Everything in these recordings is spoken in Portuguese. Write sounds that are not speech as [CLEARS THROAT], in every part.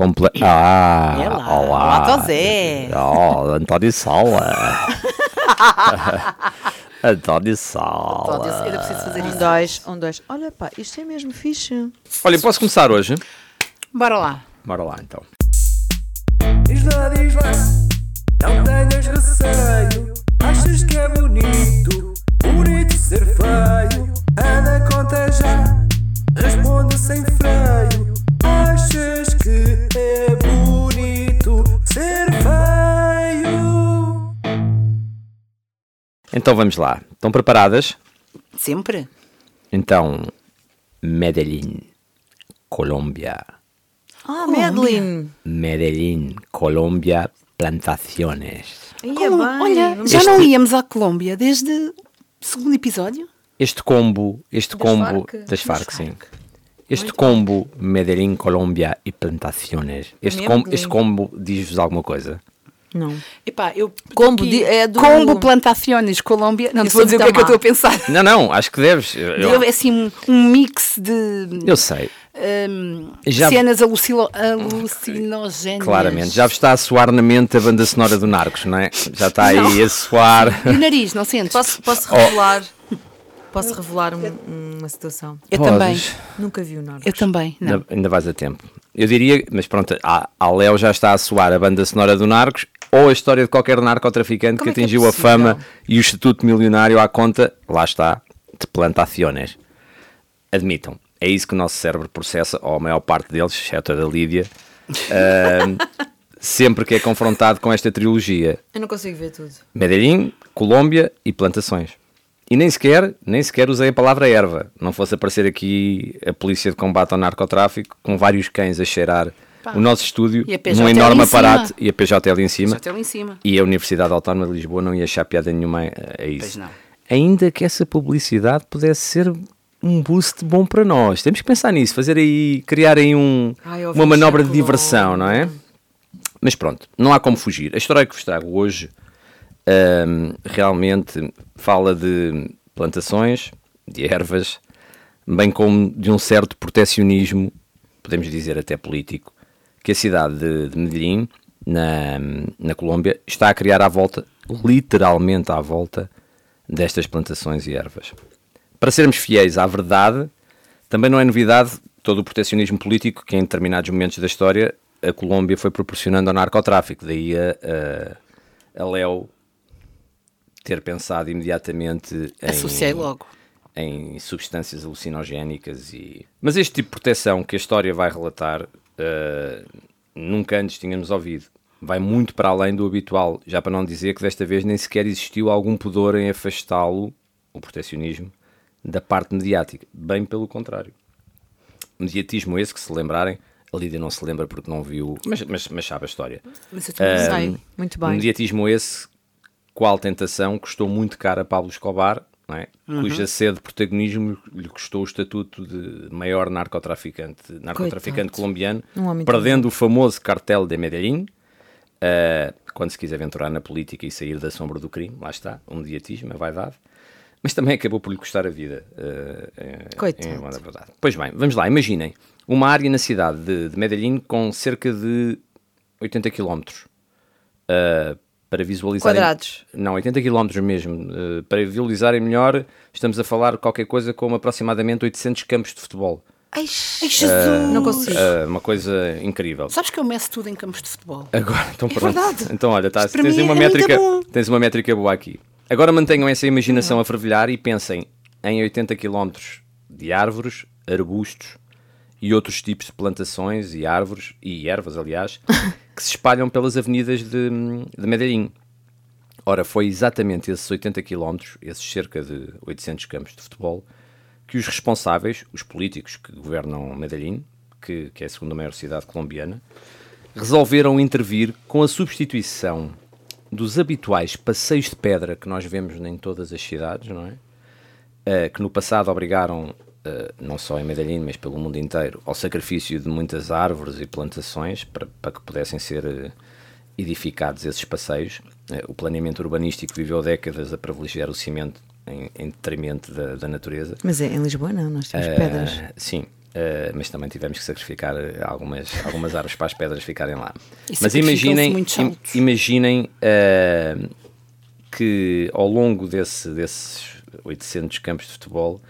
Comple... Ah, É lá, olá. olá, Tosé. Oh, António Sala. [LAUGHS] António Sala. Eu ainda preciso fazer Um, isso. dois, um, dois. Olha pá, isto é mesmo fixe. Olha, posso começar hoje? Bora lá. Bora lá então. Diz lá, diz lá, não tenhas receio. Achas que é bonito, bonito ser feio? Anda, conta já, responde sem freio. Achas que é bonito ser feio? Então vamos lá. Estão preparadas? Sempre? Então, Medellín, Colômbia. Ah, Madeline. Medellín, Colômbia, plantaciones. Ia bem. Olha, já Este- não íamos à Colômbia desde o segundo episódio? Este combo, este combo Farc? das Farc, sim. Este combo Medellín, Colômbia e plantaciones. Este, Mesmo com, este combo diz-vos alguma coisa? Não. Epá, eu. Combo de- é do- Combo Plantaciones, Colômbia. Não te Isso vou dizer o que é que eu estou a pensar. Não, não, acho que deves. Eu, eu- É assim um, um mix de eu sei, hum, Já- cenas alucilo- alucinogéneas. claramente. Já vos está a soar na mente a banda sonora do Narcos, não é? Já está aí a soar. E o nariz, não sentes? Posso, posso Oh. Posso revelar um- uma situação? Eu Podes. também. Nunca vi o Narcos. Eu também. Não. Ainda, ainda vais a tempo. Eu diria, mas pronto, a, a Léo já está a soar a banda sonora do Narcos ou a história de qualquer narcotraficante Como que é que é atingiu a fama e o estatuto milionário à conta, lá está, de plantaciones. Admitam, é isso que o nosso cérebro processa, ou a maior parte deles, exceto a da Lídia, [LAUGHS] ahm, sempre que é confrontado com esta trilogia. Eu não consigo ver tudo. Medellín, Colômbia e plantações. E nem sequer, nem sequer usei a palavra erva. Não fosse aparecer aqui a polícia de combate ao narcotráfico com vários cães a cheirar Pá. o nosso estúdio num enorme aparato e a PJ ali em cima. Em cima. E a Universidade Autónoma de Lisboa não ia achar piada nenhuma a isso. não. Ainda que essa publicidade pudesse ser um boost bom para nós. Temos que pensar nisso, fazer aí, criar aí um, Ai, uma manobra de diversão, não é? Mas pronto, não há como fugir. A história que vos trago hoje ahm, realmente fala de plantações, de ervas, bem como de um certo protecionismo, podemos dizer até político, que a cidade de, de Medellín, na, na Colômbia, está a criar à volta, literalmente à volta, destas plantações e ervas. Para sermos fiéis à verdade, também não é novidade todo o protecionismo político que em determinados momentos da história a Colômbia foi proporcionando ao narcotráfico. Daí a, a, a Léo ter pensado imediatamente em, Associei logo. em substâncias alucinogénicas e... Mas este tipo de proteção que a história vai relatar eh, nunca antes tínhamos ouvido. Vai muito para além do habitual, já para não dizer que desta vez nem sequer existiu algum pudor em afastá-lo, o protecionismo, da parte mediática. Bem pelo contrário. Mediatismo esse que, se lembrarem, a Lídia não se lembra porque não viu, mas, mas, mas sabe a história. Mas eu também sei. Sei, muito bem. Mediatismo esse, qual tentação, custou muito caro a Pablo Escobar, não é? cuja sede de protagonismo lhe custou o estatuto de maior narcotraficante, narcotraficante Coitado. colombiano, Um perdendo o famoso cartel de Medellín. Uh, quando se quis aventurar na política e sair da sombra do crime, lá está, um mediatismo, a vaidade, mas também acabou por lhe custar a vida. uh, em- Coitado. em. Pois bem, vamos lá, imaginem uma área na cidade de, de Medellín com cerca de 80 km. Uh, para visualizarem... Quadrados. Não, 80 km mesmo. Uh, para visualizarem melhor, estamos a falar qualquer coisa como aproximadamente 800 campos de futebol. Ai, Jesus! não consigo. Uh, uma coisa incrível. Sabes que eu meço tudo em campos de futebol. Agora, então pronto. É verdade. Então olha, tá, tens, uma é métrica, tens uma métrica boa aqui. Agora mantenham essa imaginação a fervilhar e pensem em 80 km de árvores, arbustos e outros tipos de plantações e árvores, e ervas aliás, [LAUGHS] que se espalham pelas avenidas de, de Medellín. Ora, foi exatamente esses 80 km, esses cerca de 800 campos de futebol, que os responsáveis, os políticos que governam Medellín, que, que é a segunda maior cidade colombiana, resolveram intervir com a substituição dos habituais passeios de pedra que nós vemos em todas as cidades, não é? Eh, que no passado obrigaram, não só em Medellín, mas pelo mundo inteiro, ao sacrifício de muitas árvores e plantações para, para que pudessem ser eh, edificados esses passeios. Eh, o planeamento urbanístico viveu décadas a privilegiar o cimento em, em detrimento da, da natureza. Mas é, em Lisboa não, nós temos Eh, pedras. Sim. Uh, mas também tivemos que sacrificar uh, algumas, algumas árvores para as pedras ficarem lá. E mas imaginem, im- imaginem uh, que ao longo desse, desses 800 campos de futebol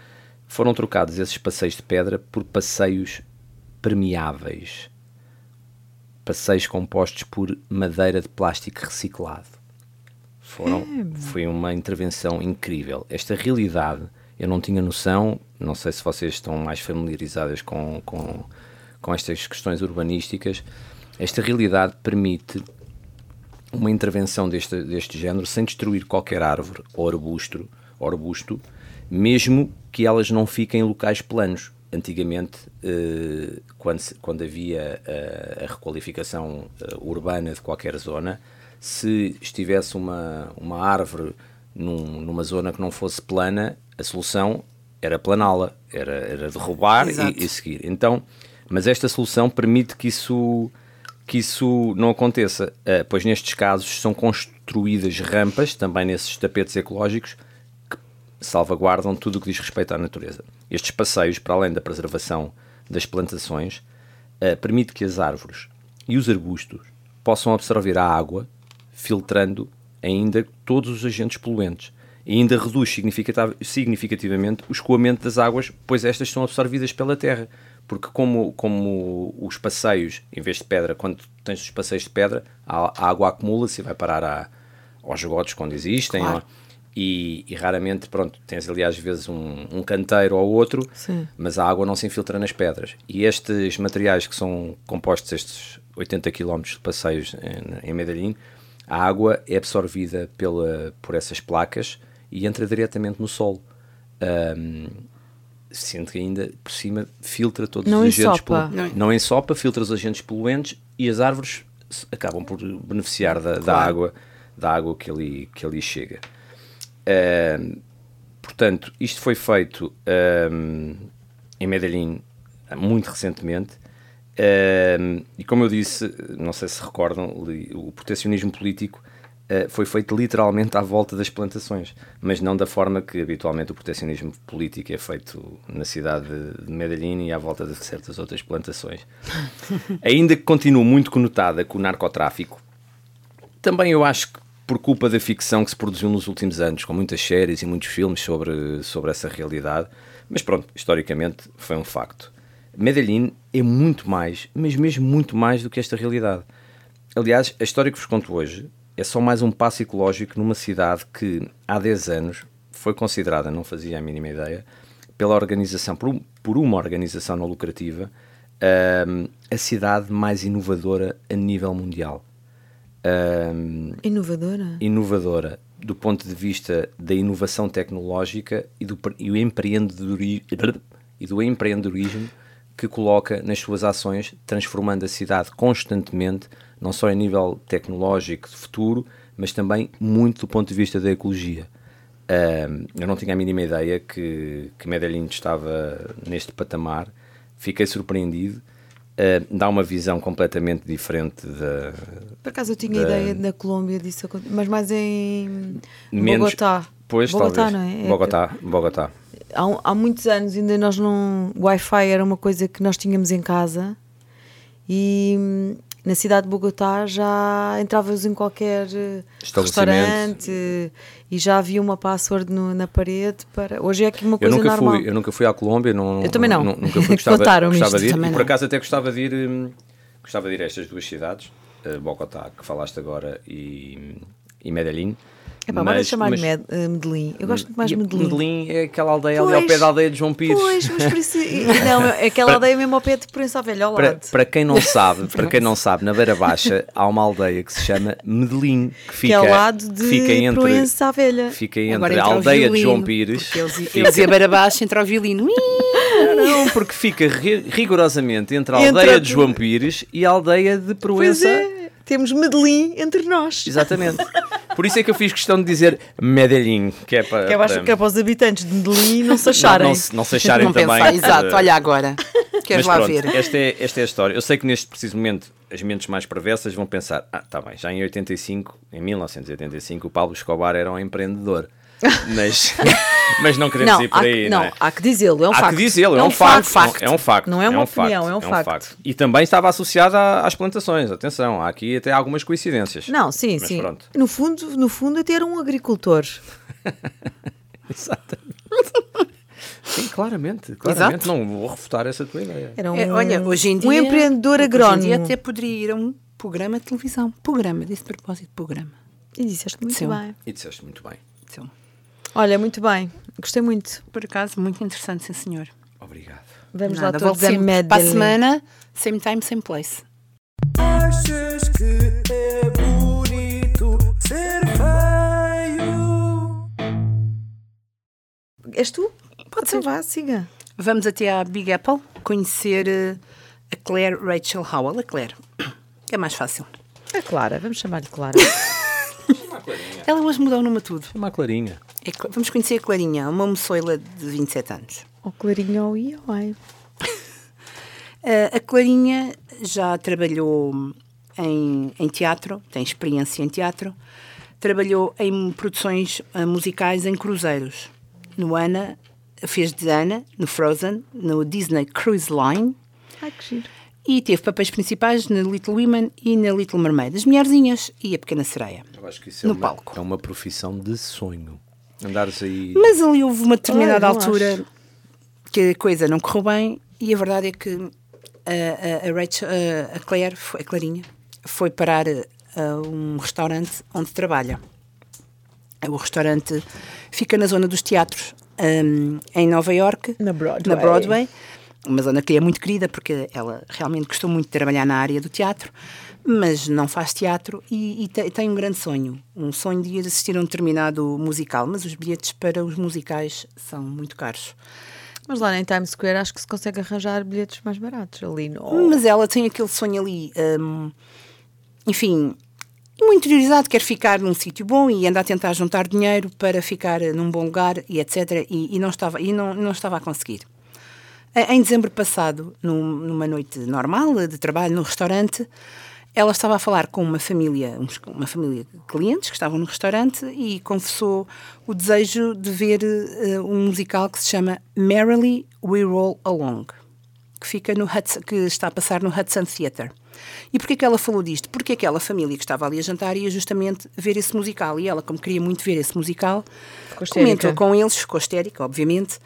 foram trocados esses passeios de pedra por passeios permeáveis. Passeios compostos por madeira de plástico reciclado. Foram, foi uma intervenção incrível. Esta realidade eu não tinha noção, não sei se vocês estão mais familiarizadas com, com, com estas questões urbanísticas. Esta realidade permite uma intervenção deste, deste género sem destruir qualquer árvore ou arbusto, ou arbusto, mesmo que elas não fiquem em locais planos. Antigamente, eh, quando, quando havia eh, a requalificação eh, urbana de qualquer zona, se estivesse uma, uma árvore num- numa zona que não fosse plana, a solução era planá-la, era, era derrubar e, e seguir. Então, mas esta solução permite que isso que isso não aconteça, pois nestes casos são construídas rampas, também nesses tapetes ecológicos, salvaguardam tudo o que diz respeito à natureza. Estes passeios, para além da preservação das plantações, eh, permite que as árvores e os arbustos possam absorver a água, filtrando ainda todos os agentes poluentes. E ainda reduz significativamente o escoamento das águas, pois estas são absorvidas pela terra. Porque como, como os passeios, em vez de pedra, quando tens os passeios de pedra, a, a água acumula-se e vai parar à- aos esgotos quando existem. Claro. ó. E, e raramente, pronto, tens ali às vezes um, um canteiro ou outro, Sim. mas a água não se infiltra nas pedras. E estes materiais que são compostos, estes 80 km de passeios em, em Medellín, a água é absorvida pela, por essas placas e entra diretamente no solo. Ahm, sendo que ainda por cima filtra todos Não os agentes ensopa. polu- Não. não ensopa, filtra os agentes poluentes e as árvores acabam por beneficiar da, da Claro. água da água que ali, que ali chega. Portanto, isto foi feito ahm, em Medellín muito recentemente. E como eu disse, não sei se recordam, o protecionismo político ah, foi feito literalmente à volta das plantações, mas não da forma que habitualmente o protecionismo político é feito na cidade de- de Medellín e à volta de certas outras plantações. [LAUGHS] Ainda que continue muito conotada com o narcotráfico, também eu acho que por culpa da ficção que se produziu nos últimos anos, com muitas séries e muitos filmes sobre, sobre essa realidade, mas pronto, historicamente foi um facto. Medellín é muito mais, mas mesmo muito mais do que esta realidade. Aliás, a história que vos conto hoje é só mais um passo ecológico numa cidade que há 10 anos foi considerada, não fazia a mínima ideia, pela organização, por, por uma organização não lucrativa, ahm, a cidade mais inovadora a nível mundial. Ahm, Inovadora? inovadora do ponto de vista da inovação tecnológica e do, e empreendedori- e do empreendedorismo que coloca nas suas ações, transformando a cidade constantemente, não só a nível tecnológico de futuro, mas também muito do ponto de vista da ecologia. Ahm, eu não tinha a mínima ideia que, que Medellín estava neste patamar, fiquei surpreendido. Ah, dá uma visão completamente diferente da, Por acaso eu tinha ideia da Colômbia disso, mas mais em menos- Bogotá. Pois, Bogotá, talvez. não é? É Bogotá, Bogotá. Há, há muitos anos ainda nós não. Wi-Fi era uma coisa que nós tínhamos em casa e na cidade de Bogotá já entravas em qualquer eh, restaurante eh, e já havia uma password no- na parede para. Hoje é aqui uma Eu coisa nunca, normal. fui, eu nunca fui à Colômbia, não, Eu também não. nu- Nunca fui, gostava, [LAUGHS] gostava isto, de ir. também E por não. acaso até gostava de ir, hum, gostava de ir a estas duas cidades, eh, Bogotá, que falaste agora, e, e Medellín. É pá, bora Mas- chamar mas- Med, eh, Medellín. Eu gosto muito mais e de Medellín. Medellín é aquela aldeia ali ao Pois. pé da aldeia de João Pires. Pois, mas por isso. [LAUGHS] Não, é aquela aldeia mesmo ao pé de Proença Velha, ao Para, lado. para quem não sabe, para quem não [LAUGHS] sabe, na Beira Baixa há uma aldeia que se chama Medellín, que fica, que é ao lado de fica entre, Proença Velha. fica Agora entre a aldeia de violino, João Pires. Eles, fica- [LAUGHS] eles iam beira baixo, entra o violino. Ui! Não, porque fica ri- rigorosamente entre a Entre aldeia a- de João Pires e a aldeia de Pois Proença. Temos Medellín entre nós. Exatamente. Por isso é que eu fiz questão de dizer Medellín, que é para. Que eu acho para- que é para os habitantes de Medellín não se não, acharem. não, se- não se acharem não também. pensar, exato, olha agora. Queres lá pronto, ver? Esta é, esta é a história. Eu sei que neste preciso momento as mentes mais perversas vão pensar: ah, tá bem, já em 85, em 1985, o Pablo Escobar era um empreendedor. [LAUGHS] Mas, mas não queremos ir por há, aí, que- não, não, é? há que dizê-lo, é um Há facto. que dizê-lo, é, um, facto, É um facto. Não é uma um opinião, facto, é um facto. E também estava associado à- às plantações. Atenção, há aqui até algumas coincidências. Não, sim, Mas sim. pronto. No fundo, no fundo, até era um agricultor. [LAUGHS] Exatamente. Sim, claramente. Claramente. Não vou refutar essa tua ideia. Era um, É, olha, hoje em dia. um empreendedor Hoje em agrónomo. dia até poderia ir a um programa de televisão. Programa, desse propósito, programa. E disseste muito Sim. bem. E disseste muito bem. Então, Olha, muito bem. Gostei muito. por acaso, muito interessante, sim, senhor. Obrigado. Vamos Nada, lá todos a sempre. Para a semana, same time, same place. Achas que é bonito ser feio? És tu? Pode Então ser. vá, siga. Vamos até à Big Apple conhecer eh, a Claire Rachel Howell. A Claire. É mais fácil. A Clara, vamos chamar-lhe Clara. [LAUGHS] Ela hoje mudou o nome a tudo. Chama a Clarinha. É vamos conhecer a Clarinha, uma moçoila de 27 anos. Ou Clarinha ou ia, ai. Uh, [LAUGHS] a Clarinha já trabalhou em, em teatro, tem experiência em teatro, trabalhou em produções uh, musicais em cruzeiros. No Ana, fez de Ana, no Frozen, no Disney Cruise Line Ai, que giro. e teve papéis principais na Little Women e na Little Mermaid, as Mulherzinhas e a Pequena Sereia. Eu acho que isso é, No uma, palco. é uma profissão de sonho. Andares aí. Mas ali houve uma determinada não altura acho. que a coisa não correu bem e a verdade é que a, a, a Rachel, a, a Claire, foi- a Clarinha, foi parar a um restaurante onde trabalha. O restaurante fica na zona dos teatros, hum, em Nova York, Na Broadway. na Broadway, uma zona que é muito querida porque ela realmente gostou muito de trabalhar na área do teatro, mas não faz teatro e, e te- tem um grande sonho, um sonho de ir assistir a um determinado musical, mas os bilhetes para os musicais são muito caros. Mas lá em Times Square acho que se consegue arranjar bilhetes mais baratos ali no. Mas ela tem aquele sonho ali, hum, enfim, muito interiorizado, quer ficar num sítio bom e anda a tentar juntar dinheiro para ficar num bom lugar e etc. E, e não, estava, e não, não estava a conseguir. Em em dezembro passado, num- numa noite normal de trabalho no restaurante, ela estava a falar com uma família, uma família de clientes que estavam no restaurante e confessou o desejo de ver eh, um musical que se chama Merrily We Roll Along que fica no Hudson, que está a passar no Hudson Theatre. E porquê que ela falou disto? Porque aquela família que estava ali a jantar ia justamente ver esse musical. E ela, como queria muito ver esse musical, comentou com eles, ficou histérica, obviamente,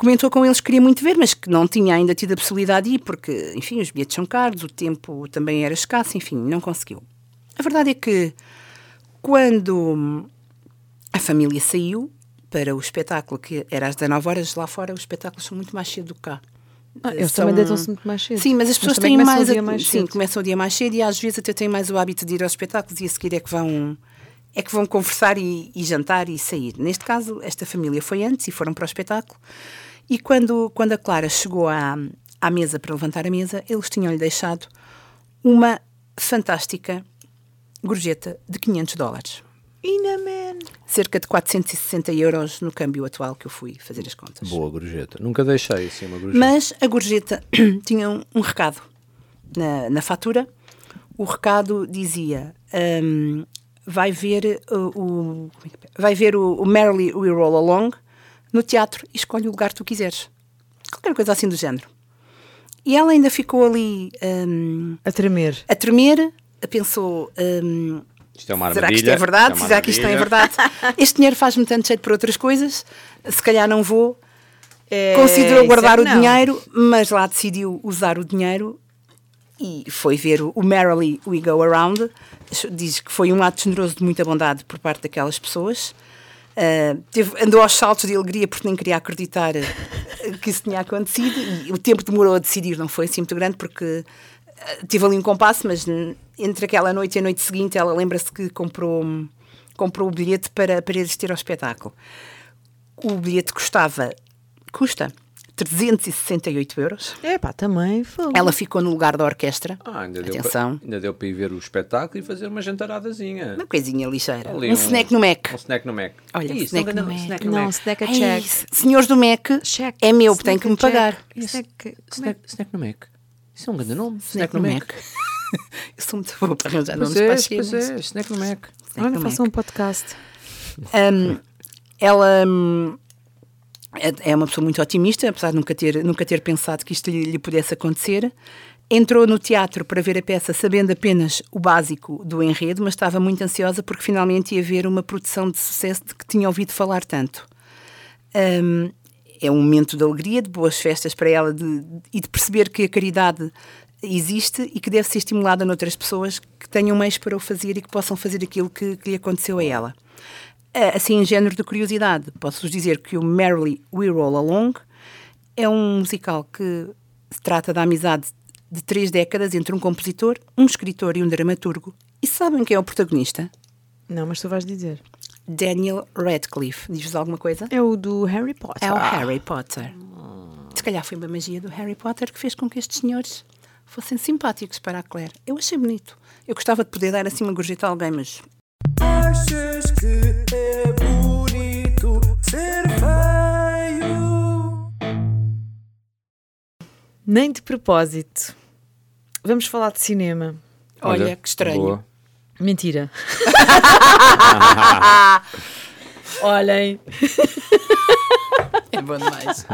comentou com eles que queria muito ver, mas que não tinha ainda tido a possibilidade de ir, porque, enfim, os bilhetes são caros, o tempo também era escasso, enfim, não conseguiu. A verdade é que quando a família saiu para o espetáculo, que era às 19 horas, lá fora os espetáculos são muito mais cedo do que cá. Ah, eles São- também deitam-se muito mais cedo. Sim, mas as pessoas também têm mais, o dia a- mais sim, começam o dia mais cedo e às vezes até têm mais o hábito de ir aos espetáculos e a seguir é que vão é que vão conversar e, e jantar e sair. Neste caso, esta família foi antes e foram para o espetáculo. E quando, quando a Clara chegou à, à mesa para levantar a mesa, eles tinham-lhe deixado uma fantástica gorjeta de 500 dólares. Inaman. Cerca de 460 euros no câmbio atual que eu fui fazer as contas. Boa gorjeta. Nunca deixei assim uma gorjeta. Mas a gorjeta [CLEARS THROAT] tinha um, um recado na, na fatura. O recado dizia: hum, vai ver uh, o, como é é? vai ver o, o Merrily We Roll Along no teatro e escolhe o lugar que tu quiseres. Qualquer coisa assim do género. E ela ainda ficou ali hum, A tremer. a tremer, pensou. hum, Isto é uma Será armadilha. que isto é verdade? uma Será que isto não é verdade? [LAUGHS] Este dinheiro faz-me tanto jeito para outras coisas, se calhar não vou. É, Considerou é guardar que o não. dinheiro, mas lá decidiu usar o dinheiro e foi ver o, o Merrily We Go Around. Diz que foi um ato generoso de muita bondade por parte daquelas pessoas. Ah, teve- andou aos saltos de alegria porque nem queria acreditar eh, que isso tinha acontecido e o tempo demorou a decidir, não foi assim muito grande porque ah, tive ali um compasso, mas entre aquela noite e a noite seguinte ela lembra-se que comprou, comprou o bilhete para, para ir assistir ao espetáculo. O bilhete custava, custa 368 euros. É pá, também foi. Ela ficou no lugar da orquestra. Ah, ainda deu, Atenção. para, ainda deu para ir ver o espetáculo e fazer uma jantaradazinha. Uma coisinha ligeira. Ali um, snack no Mac. Um snack no Mac. Olha, Isso, snack não no Mac. snack no Não, Mac. snack a Ai, check. senhores do Mac, Check. é meu, Snack tem que me check. pagar. Snack, é Snack, snack no Mac. Isso é um grande nome. Snack no Mac. [LAUGHS] Eu sou muito boa para arranjar Pois nomes para é, as pois é, snack no Mac. Snack Olha, no façam Mac. um podcast. Um, ela hum, é é uma pessoa muito otimista, apesar de nunca ter, nunca ter pensado que isto lhe, lhe pudesse acontecer. Entrou no teatro para ver a peça sabendo apenas o básico do enredo, mas estava muito ansiosa porque finalmente ia ver uma produção de sucesso de que tinha ouvido falar tanto. Hum, é um momento de alegria, de boas festas para ela de- e de perceber que a caridade existe e que deve ser estimulada noutras pessoas que tenham meios para o fazer e que possam fazer aquilo que, que lhe aconteceu a ela. Ah, Assim, em género de curiosidade, posso-vos dizer que o Merrily We Roll Along é um musical que se trata da amizade de três décadas entre um compositor, um escritor e um dramaturgo. E sabem quem é o protagonista? Não, mas tu vais dizer. Daniel Radcliffe. Diz-vos alguma coisa? É o do Harry Potter. É o Harry Potter. Se calhar foi uma magia do Harry Potter que fez com que estes senhores fossem simpáticos para a Claire. Eu achei bonito. Eu gostava de poder dar assim uma gorjeta a alguém, mas Achas que é bonito ser feio? Nem de propósito. Vamos falar de cinema. olha, que estranho. boa. Mentira. [LAUGHS] Olhem. É bom demais.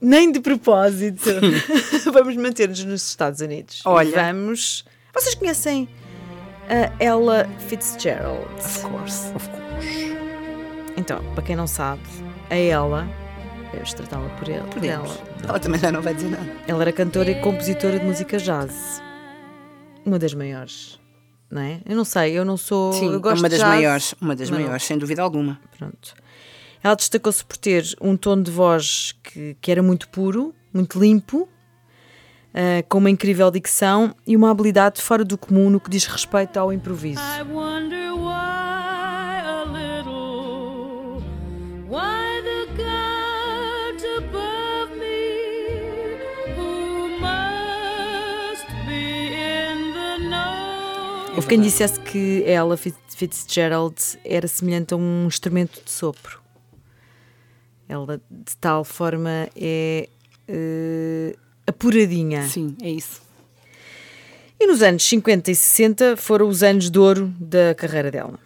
Nem de propósito. [LAUGHS] Vamos manter-nos nos Estados Unidos. Olha. Vamos. Vocês conhecem a Ella Fitzgerald? of course. Então, para quem não sabe, a Ella. Vamos tratá-la por ela. por ela. Ela também já não vai dizer nada. Ela era cantora e compositora de música jazz. Uma das maiores. Não é? Eu não sei, eu não sou. Sim, eu gosto uma de das jazz, maiores. Uma das mas não. maiores, sem dúvida alguma. Pronto. Ela destacou-se por ter um tom de voz que, que era muito puro, muito limpo, ah, com uma incrível dicção e uma habilidade fora do comum no que diz respeito ao improviso. Houve quem dissesse que ela, Fitz- Fitzgerald, era semelhante a um instrumento de sopro. Ela, de tal forma, é eh, apuradinha. Sim, é isso. E nos anos 50 e 60 foram os anos de ouro da carreira dela.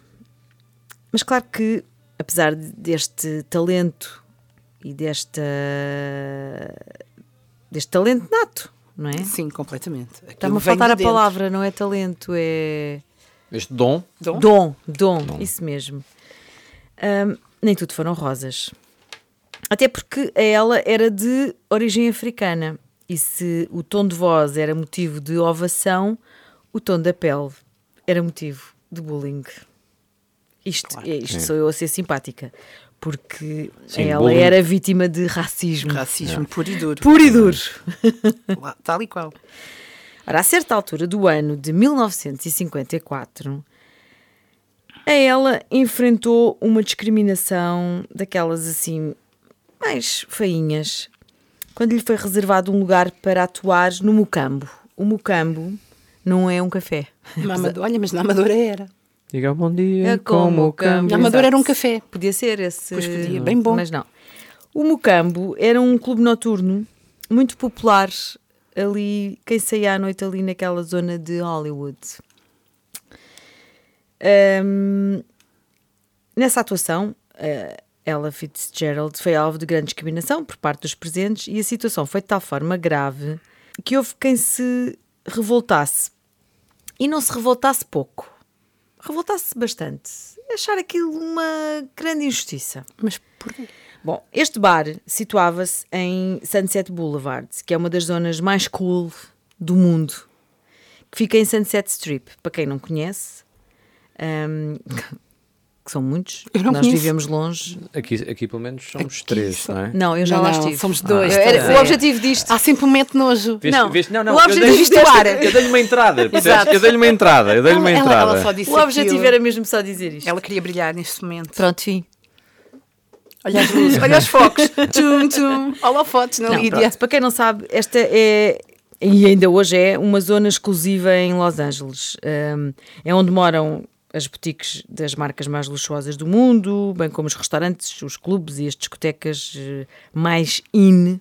Mas claro que, apesar de- deste talento e desta deste talento nato, não é? Sim, completamente. Está-me a faltar de a palavra, não é talento, é Este dom, Dom? dom, dom, isso mesmo. Ahm, nem tudo foram rosas. Até porque a ela era de origem africana. E se o tom de voz era motivo de ovação, o tom da pele era motivo de bullying. Isto, é, isto sou eu a ser simpática. Porque Sim, ela bullying. era vítima de racismo. Racismo puro e duro. Puro e duro. Tal e qual. Ora, a certa altura do ano de 1954, a ela enfrentou uma discriminação daquelas assim mais feinhas, quando lhe foi reservado um lugar para atuar no Mucambo. O Mucambo não é um café. Na Amadora, olha, mas na Amadora era. diga bom dia, É como o campo. Na Amadora era um café. Podia ser esse. Pois podia, bem bom. Mas não. O Mucambo era um clube noturno muito popular ali, quem saía à noite ali naquela zona de Hollywood. Ahm, nessa atuação, eh, ela Fitzgerald foi alvo de grande discriminação por parte dos presentes e a situação foi de tal forma grave que houve quem se revoltasse. E não se revoltasse pouco. Revoltasse bastante. Achar aquilo uma grande injustiça. Mas porquê? Bom, este bar situava-se em Sunset Boulevard, que é uma das zonas mais cool do mundo, que fica em Sunset Strip. Para quem não conhece, hum, que são muitos, Eu não nós conheço. vivemos longe. Aqui, aqui pelo menos somos Aqui três, só- não é? Não, eu já Não, lá estive. somos dois, Ah, era- estás a o objetivo disto. Há sempre um momento de nojo. Viste- Não, viste- não, não, o eu objetivo dei- disto ar. Eu dei-lhe uma entrada? [LAUGHS] Exato. Eu dei-lhe uma entrada, eu dei-lhe uma Ela, entrada. ela só disse O objetivo aquilo. era mesmo só dizer isto. Ela queria brilhar neste momento. Pronto, fim. Olha as luzes, olha os focos. [LAUGHS] tchum, tchum. Holofotes na Não, Lídia. para quem não sabe, esta é, e ainda hoje é, uma zona exclusiva em Los Angeles. Um, é onde moram as boutiques das marcas mais luxuosas do mundo, bem como os restaurantes, os clubes e as discotecas eh, mais in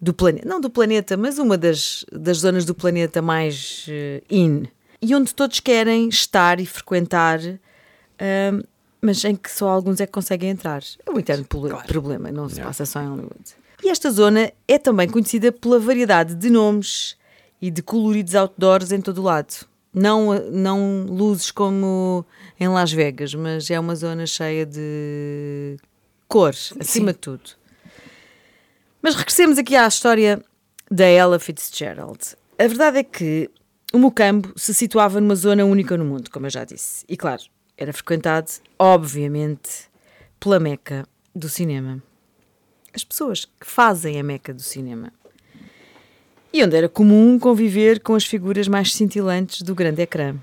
do planeta. Não do planeta, mas uma das, das zonas do planeta mais eh, in. E onde todos querem estar e frequentar ahm, mas em que só alguns é que conseguem entrar. É um interno claro. problema, não se passa só em Hollywood. E esta zona é também conhecida pela variedade de nomes e de coloridos outdoors em todo o lado. Não, não luzes como em Las Vegas, mas é uma zona cheia de cor, acima de tudo. Mas regressemos aqui à história da Ella Fitzgerald. A verdade é que o Mocambo se situava numa zona única no mundo, como eu já disse. E claro, era frequentado, obviamente, pela meca do cinema. As pessoas que fazem a meca do cinema. E onde era comum conviver com as figuras mais cintilantes do grande ecrã.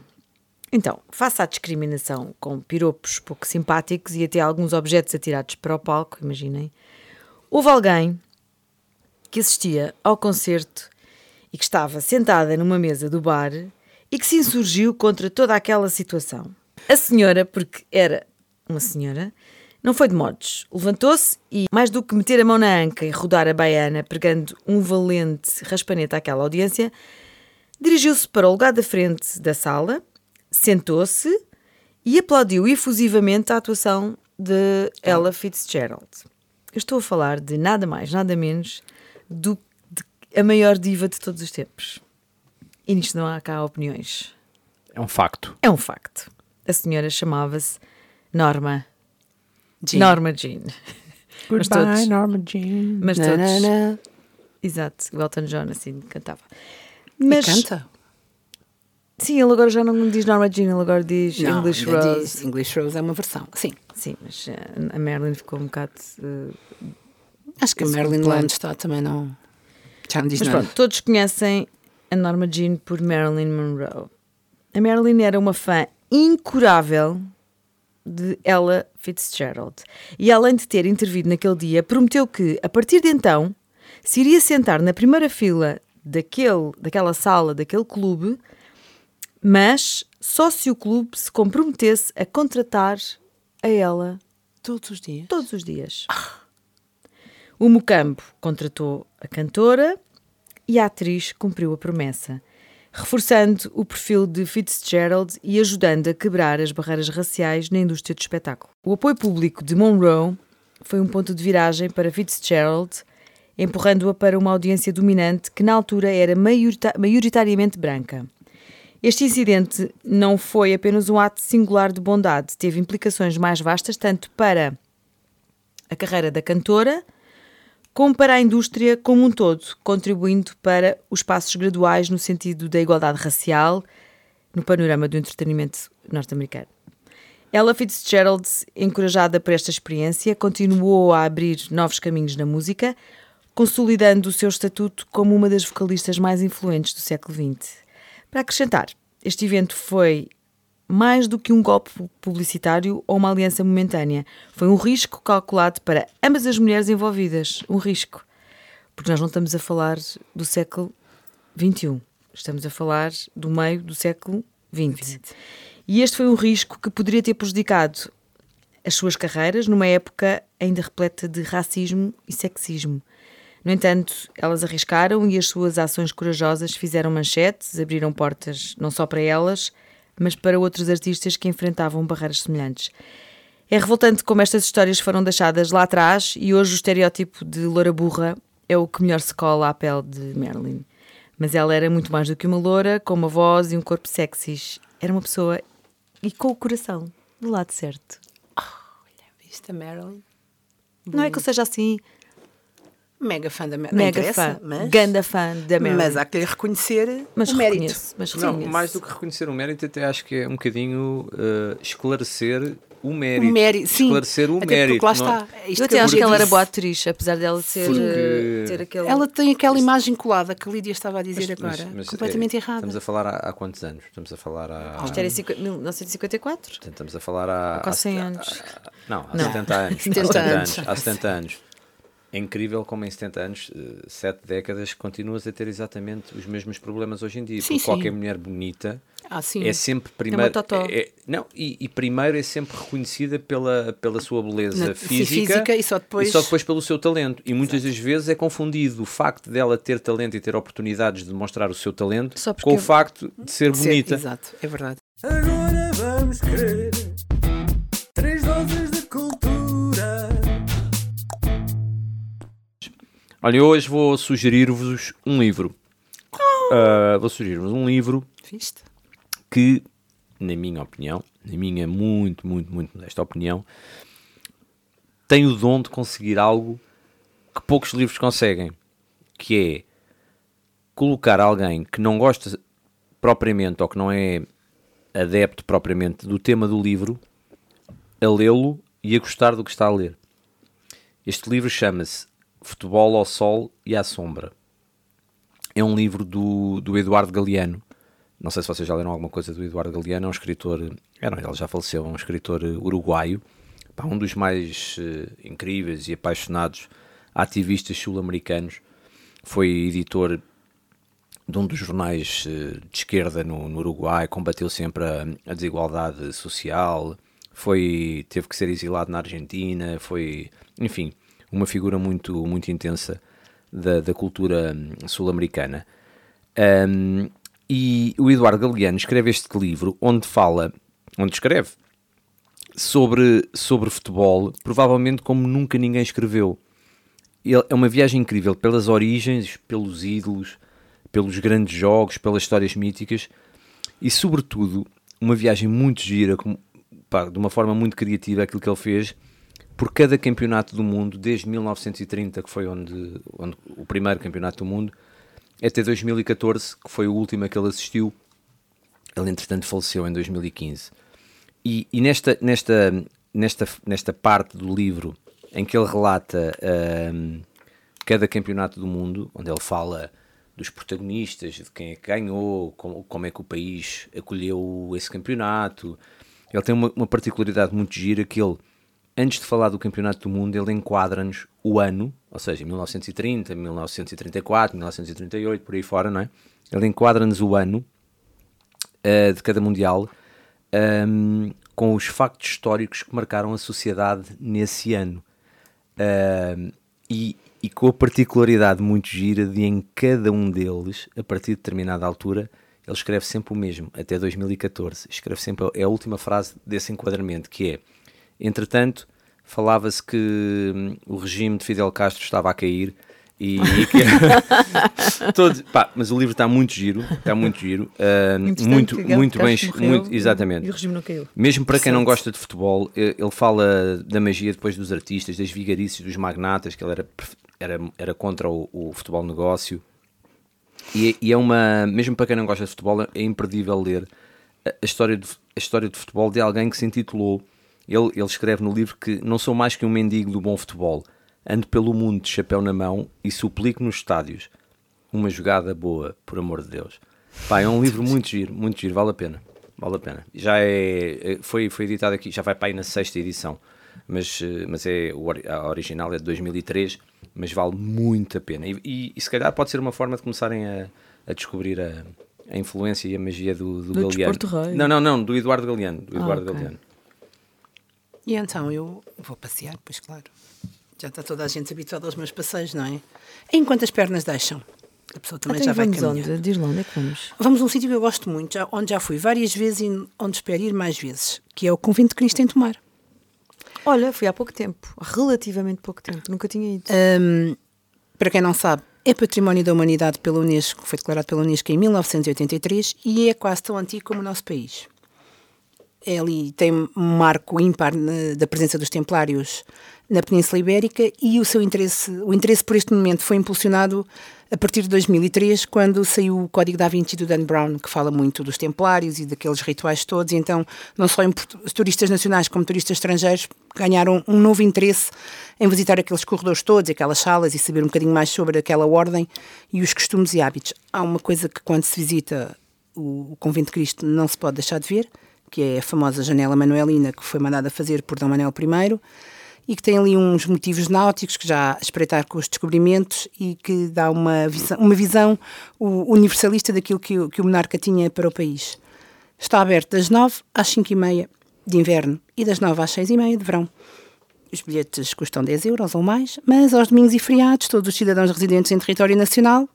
Então, face à discriminação com piropos pouco simpáticos e até alguns objetos atirados para o palco, imaginem, houve alguém que assistia ao concerto e que estava sentada numa mesa do bar e que se insurgiu contra toda aquela situação. A senhora, porque era uma senhora, não foi de modos. Levantou-se e, mais do que meter a mão na anca e rodar a baiana, pregando um valente raspanete àquela audiência, dirigiu-se para o lugar da frente da sala, sentou-se e aplaudiu efusivamente a atuação de Ella Fitzgerald. Eu estou a falar de nada mais, nada menos do de a maior diva de todos os tempos. E nisto não há cá opiniões. É um facto. É um facto. A senhora chamava-se Norma. Jean. Norma Jean. [LAUGHS] Mas todos. Norma Jean. Mas Na, todos. na, na. Exato. O Elton John assim cantava. E Mas canta? sim, ele agora já não diz Norma Jean, ele agora diz Não, English Rose. diz English Rose é uma versão. Sim. Sim, mas eh, a Marilyn ficou um bocado. eh, Acho que a Marilyn plano. Land está também não. Já não diz Mas nada. pronto, todos conhecem a Norma Jean por Marilyn Monroe. A Marilyn era uma fã incurável de Ella Fitzgerald. E além de ter intervido naquele dia, prometeu que, a partir de então, se iria sentar na primeira fila daquele, daquela sala, daquele clube, mas só se o clube se comprometesse a contratar a ela Todos os dias. todos os dias. O Mocambo contratou a cantora e a atriz cumpriu a promessa, reforçando o perfil de Fitzgerald e ajudando a quebrar as barreiras raciais na indústria do espetáculo. O apoio público de Monroe foi um ponto de viragem para Fitzgerald, empurrando-a para uma audiência dominante que na altura era maiorita- maioritariamente branca. Este incidente não foi apenas um ato singular de bondade, teve implicações mais vastas tanto para a carreira da cantora como para a indústria como um todo, contribuindo para os passos graduais no sentido da igualdade racial no panorama do entretenimento norte-americano. Ella Fitzgerald, encorajada por esta experiência, continuou a abrir novos caminhos na música, consolidando o seu estatuto como uma das vocalistas mais influentes do século XX. Para acrescentar, este evento foi mais do que um golpe publicitário ou uma aliança momentânea. Foi um risco calculado para ambas as mulheres envolvidas. Um risco. Porque nós não estamos a falar do século XXI. Estamos a falar do meio do século XX. E este foi um risco que poderia ter prejudicado as suas carreiras numa época ainda repleta de racismo e sexismo. No entanto, elas arriscaram e as suas ações corajosas fizeram manchetes, abriram portas não só para elas, mas para outros artistas que enfrentavam barreiras semelhantes. É revoltante como estas histórias foram deixadas lá atrás e hoje o estereótipo de loura burra é o que melhor se cola à pele de Marilyn. Mas ela era muito mais do que uma loura, com uma voz e um corpo sexys. Era uma pessoa e com o coração do lado certo. Viste a Marilyn? Não é que eu seja assim Mega fã da mega fã, mas, ganda fã da Marilyn. mas há que lhe reconhecer Mas o mérito. mas Não, mais do que reconhecer o mérito, até acho que é um bocadinho eh, esclarecer o mérito. O mérito, sim. Esclarecer o Até mérito. Porque lá não- é? está. Isto Eu até acho eu que ela era disse. boa atriz, apesar dela ser, Porque- eh, ter aquele. Ela tem aquela imagem colada que a Lídia estava a dizer Mas- agora. mas, completamente é, errada. Estamos a falar há, há quantos anos? Estamos a falar há. Isto era em cinqu- 1954? Portanto, Estamos a falar há. quase 100 há- anos. há- Não, há Não. 70 anos. [LAUGHS] há 70 70 anos. anos. Há 70 anos. É incrível como em 70 anos, eh, 7 décadas, continuas a ter exatamente os mesmos problemas hoje em dia. Sim, Porque qualquer sim. mulher bonita Ah, sim. é sempre primeiro. totó. é- não, e, e primeiro é sempre reconhecida pela, pela sua beleza Na- física, física e só depois- só depois pelo seu talento. E muitas das vezes é confundido o facto dela ter talento e ter oportunidades de mostrar o seu talento com o eu- facto de ser Ser- bonita. Exato, é verdade. Agora vamos crer Olha, hoje vou sugerir-vos um livro. Ah, vou sugerir-vos um livro Viste? que, na minha opinião, na minha muito, muito, muito modesta opinião, tem o dom de conseguir algo que poucos livros conseguem, que é colocar alguém que não gosta propriamente ou que não é adepto propriamente do tema do livro a lê-lo e a gostar do que está a ler. Este livro chama-se Futebol ao Sol e à Sombra. É um livro do, do Eduardo Galeano. Não sei se vocês já leram alguma coisa do Eduardo Galeano, é um escritor, é, não, ele já faleceu, é um escritor uruguaio, pá, um dos mais eh, incríveis e apaixonados ativistas sul-americanos. Foi editor de um dos jornais eh, de esquerda no, no Uruguai, combateu sempre a, a desigualdade social, foi, teve que ser exilado na Argentina, foi, enfim, uma figura muito, muito intensa da, da cultura hum, sul-americana. Hum, e o Eduardo Galeano escreve este livro onde fala, onde escreve sobre, sobre futebol, provavelmente como nunca ninguém escreveu. Ele- É uma viagem incrível pelas origens, pelos ídolos, pelos grandes jogos, pelas histórias míticas e, sobretudo, uma viagem muito gira, como- pá, de uma forma muito criativa, aquilo que ele fez por cada campeonato do mundo, desde 1930, que foi onde, onde o primeiro campeonato do mundo, até 2014, que foi o último a que ele assistiu. Ele, entretanto, faleceu em 2015. E, e nesta, nesta, nesta, nesta parte do livro em que ele relata ahm, cada campeonato do mundo, onde ele fala dos protagonistas, de quem é que ganhou, como, como é que o país acolheu esse campeonato, ele tem uma, uma particularidade muito gira que ele, antes de falar do campeonato do mundo, ele enquadra-nos o ano, ou seja, 1930, 1934, 1938, por aí fora, não é? Ele enquadra-nos o ano uh, de cada Mundial um, com os factos históricos que marcaram a sociedade nesse ano. Um, e, e com a particularidade muito gira de em cada um deles, a partir de determinada altura, ele escreve sempre o mesmo, até 2014. Escreve sempre, é a última frase desse enquadramento, que é, entretanto, falava-se que hum, o regime de Fidel Castro estava a cair e, e que [LAUGHS] todos, pá, mas o livro está muito giro, está muito giro, Entretanto, muito, muito bem, muito, exatamente. E o regime não caiu. Mesmo para quem não gosta de futebol, eh, ele fala da magia depois dos artistas, das vigarices, dos magnatas, que ele era, era, era contra o, o futebol negócio. E, e é uma, mesmo para quem não gosta de futebol, é imperdível ler a, a história de, a história de futebol de alguém que se intitulou. Ele, ele escreve no livro que não sou mais que um mendigo do bom futebol. Ando pelo mundo de chapéu na mão e suplico nos estádios. Uma jogada boa, por amor de Deus. Pá, é um livro [LAUGHS] muito giro, muito giro, vale a pena. Vale a pena. Já é, é- foi, foi editado aqui, já vai para aí na sexta edição. Mas, eh, mas é, a original é de 2003, mas vale muito a pena. E, e- e se calhar pode ser uma forma de começarem a, a descobrir a, a influência e a magia do, do, Do Galeano. Não, não, não, do Eduardo Galeano. Do Ah, Eduardo ok. Galeano. E então eu vou passear, pois claro. Já está toda a gente habituada aos meus passeios, não é? Enquanto as pernas deixam. A pessoa também Até já vai caminhar. onde? Diz lá, onde é que vamos? Vamos a um sítio que eu gosto muito, já- onde já fui várias vezes e onde espero ir mais vezes, que é o Convento de Cristo em Tomar. Olha, fui há pouco tempo. Relativamente pouco tempo. Nunca tinha ido. Hum, para quem não sabe, é Património da Humanidade pela Unesco, foi declarado pela Unesco em 1983 e é quase tão antigo como o nosso país. É ali, tem um marco ímpar na- da presença dos templários na Península Ibérica e o seu interesse, o interesse por este momento foi impulsionado a partir de 2003, quando saiu o Código da Vinci do Dan Brown, que fala muito dos templários e daqueles rituais todos. E então, não só turistas nacionais como turistas estrangeiros ganharam um novo interesse em visitar aqueles corredores todos, aquelas salas e saber um bocadinho mais sobre aquela ordem e os costumes e hábitos. Há uma coisa que quando se visita o Convento de Cristo não se pode deixar de ver, que é a famosa janela manuelina que foi mandada fazer por Dom Manuel I e que tem ali uns motivos náuticos que já espreitar com os descobrimentos e que dá uma visão, uma visão universalista daquilo que, o- que o monarca tinha para o país. Está aberto das 9 às 5 e meia de inverno e das 9 às 6 e meia de verão. Os bilhetes custam 10 euros ou mais, mas aos domingos e feriados, todos os cidadãos residentes em território nacional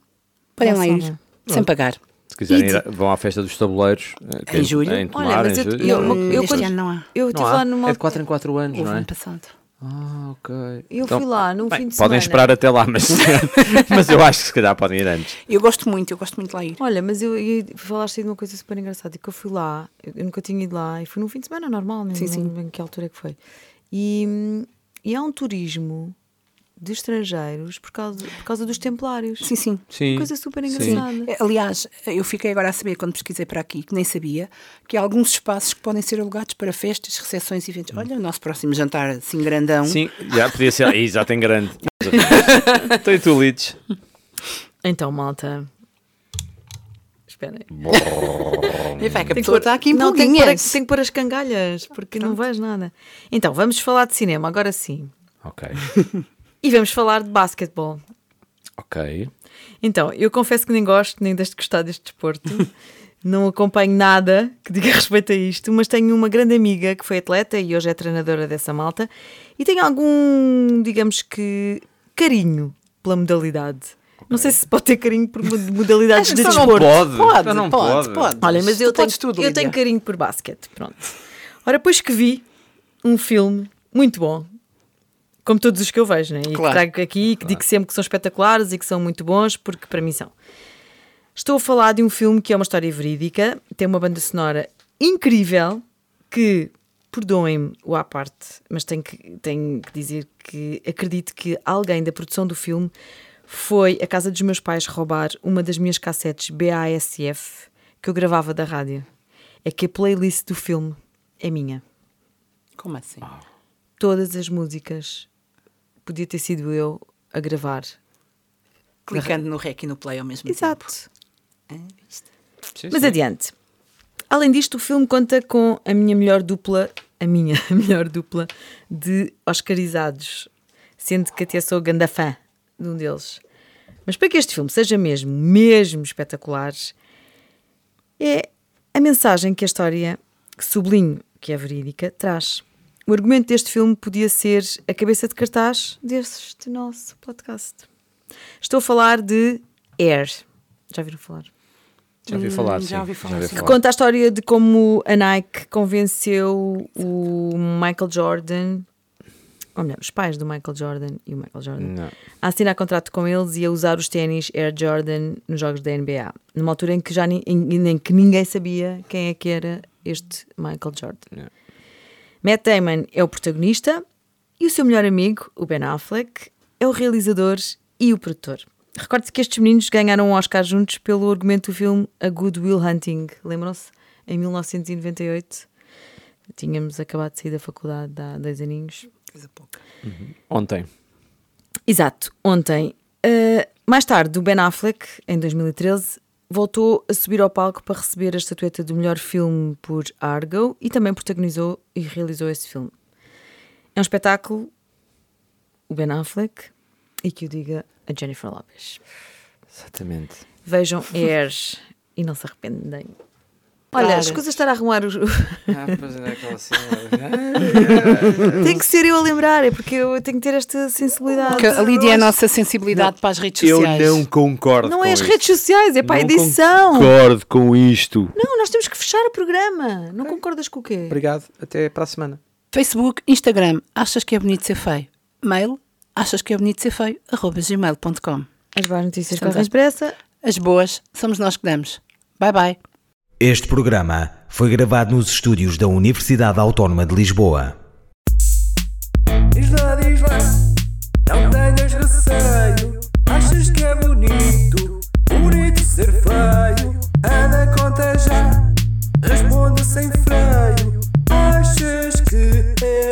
podem lá ir sem pagar. Se quiserem E ir, vão à festa dos tabuleiros. eh, que Em é- julho? Em Olha, Tomar, mas em eu, julho. eu, Hum, eu, este quando- ano não há. eu Não estive há? lá numa. É de 4 em 4 anos, Houve não é? ano passado. Ah, ok. Eu Então, fui lá num bem, fim de podem semana. esperar até lá, mas, [LAUGHS] mas eu acho que se calhar podem ir antes. Eu gosto muito, eu gosto muito de lá ir. Olha, mas eu, eu falaste aí de uma coisa super engraçada, que eu fui lá, eu, eu nunca tinha ido lá, e fui num fim de semana normal, nem Sim, não sim. em que altura é que foi. E, hum, e há um turismo de estrangeiros por causa, por causa dos templários. Sim, sim. Sim. Coisa super engraçada. É, Aliás, eu fiquei agora a saber, quando pesquisei para aqui, que nem sabia, que há alguns espaços que podem ser alugados para festas, recepções e eventos. Olha, o nosso próximo jantar, assim, grandão. Sim, já podia ser. Ih, já tem grande. Estou e tu, Lides. Então, malta. Espera aí. E vai, que a Tem que pessoa está aqui em não, tem que, pôr, tem que pôr as cangalhas, porque não vais nada. Então, vamos falar de cinema, agora sim. Ok. [LAUGHS] E vamos falar de basquetebol. Ok. Então, eu confesso que nem gosto nem deste gostar deste desporto. [LAUGHS] Não acompanho nada que diga [LAUGHS] respeito a isto, mas tenho uma grande amiga que foi atleta e hoje é treinadora dessa malta e tenho algum, digamos que, carinho pela modalidade. Não sei se pode ter carinho por mod- modalidades [LAUGHS] de Então não desporto. pode. Pode, não pode, pode. Olha, mas eu Tu tenho, tudo, eu tenho carinho por basquete. Pronto. Ora, depois que vi um filme muito bom, como todos os que eu vejo, né? e que Claro. trago aqui, que digo sempre que são espetaculares e que são muito bons, porque para mim são. Estou a falar de um filme que é uma história verídica, tem uma banda sonora incrível, que, perdoem-me o à parte, mas tenho que, tenho que dizer que acredito que alguém da produção do filme foi à casa dos meus pais roubar uma das minhas cassetes BASF que eu gravava da rádio. É que a playlist do filme é minha. Como assim? Todas as músicas podia ter sido eu a gravar. Clicando no rec e no play ao mesmo Exato. tempo. Sim, Mas sim. adiante. Além disto, o filme conta com a minha melhor dupla, a minha [LAUGHS] melhor dupla de Oscarizados, sendo que até sou ganda fã de um deles. Mas para que este filme seja mesmo, mesmo espetacular, é a mensagem que a história, que sublinho que é verídica, traz. O argumento deste filme podia ser a cabeça de cartaz deste nosso podcast. Estou a falar de Air. Já viram falar? Já ouvi falar, Hum, sim. já ouvi falar, ouvi. Que conta a história de como a Nike convenceu o Michael Jordan, ou melhor, os pais do Michael Jordan e o Michael Jordan, Não. a assinar contrato com eles e a usar os ténis Air Jordan nos jogos da NBA. Numa altura em que já ni- em, em que ninguém sabia quem é que era este Michael Jordan. Não. Matt Damon é o protagonista e o seu melhor amigo, o Ben Affleck, é o realizador e o produtor. Recorde-se que estes meninos ganharam um Oscar juntos pelo argumento do filme A Good Will Hunting. Lembram-se? Em 1998. Tínhamos acabado de sair da faculdade há dois aninhos. Coisa pouca. Ontem. Exato, ontem. Uh, mais tarde, o Ben Affleck, em 2013, voltou a subir ao palco para receber a estatueta do melhor filme por Argo e também protagonizou e realizou esse filme. É um espetáculo, o Ben Affleck, e que o diga a Jennifer Lopez. Exatamente. Vejam Airs e não se arrependem. Olha, Cara. escusa estar a arrumar os. Ah, pois é aquela. [LAUGHS] Tem que ser eu a lembrar, é porque eu tenho que ter esta sensibilidade. Porque a Lídia é a nossa sensibilidade para as redes Eu sociais. não concordo Não com é as redes sociais, é para a Não edição. concordo com isto. Não, nós temos que fechar o programa. Não concordas com o quê? Obrigado. Até para a semana. Facebook, Instagram, achas que é bonito ser feio? Mail, achas que é bonito ser feio? Arroba gmail.com. As boas notícias correm a- expressa. As boas, somos nós que damos. Bye bye. Este programa foi gravado nos estúdios da Universidade Autónoma de Lisboa. Diz lá, diz lá, não tenhas receio. Achas que é bonito, bonito ser feio? Anda, conta já, responde sem freio. Achas que é